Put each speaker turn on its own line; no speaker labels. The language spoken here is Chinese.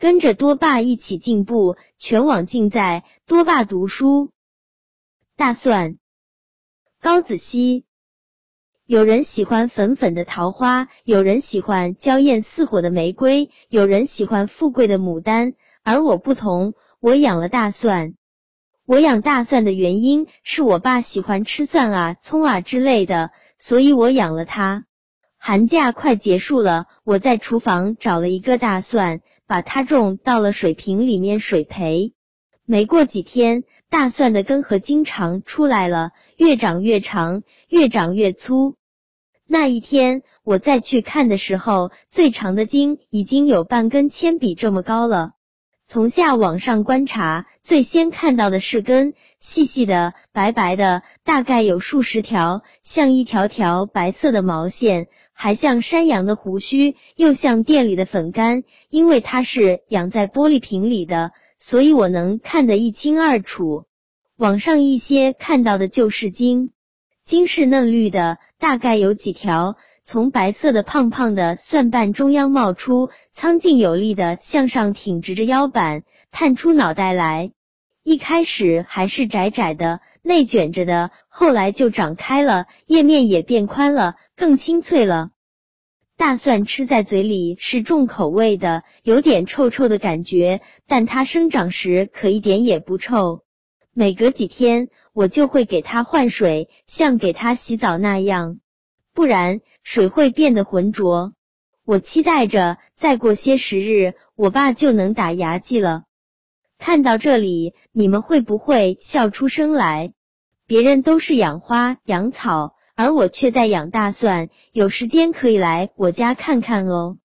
跟着多爸一起进步，全网尽在多爸读书。大蒜，高子熙。有人喜欢粉粉的桃花，有人喜欢娇艳似火的玫瑰，有人喜欢富贵的牡丹，而我不同，我养了大蒜。我养大蒜的原因是我爸喜欢吃蒜啊、葱啊之类的，所以我养了它。寒假快结束了，我在厨房找了一个大蒜，把它种到了水瓶里面水培。没过几天，大蒜的根和茎长出来了，越长越长，越长越粗。那一天我再去看的时候，最长的茎已经有半根铅笔这么高了。从下往上观察，最先看到的是根，细细的、白白的，大概有数十条，像一条条白色的毛线，还像山羊的胡须，又像店里的粉干。因为它是养在玻璃瓶里的，所以我能看得一清二楚。往上一些看到的就是茎，茎是嫩绿的，大概有几条。从白色的胖胖的蒜瓣中央冒出，苍劲有力的向上挺直着腰板，探出脑袋来。一开始还是窄窄的、内卷着的，后来就长开了，叶面也变宽了，更清脆了。大蒜吃在嘴里是重口味的，有点臭臭的感觉，但它生长时可一点也不臭。每隔几天，我就会给它换水，像给它洗澡那样。不然水会变得浑浊。我期待着再过些时日，我爸就能打牙祭了。看到这里，你们会不会笑出声来？别人都是养花养草，而我却在养大蒜。有时间可以来我家看看哦。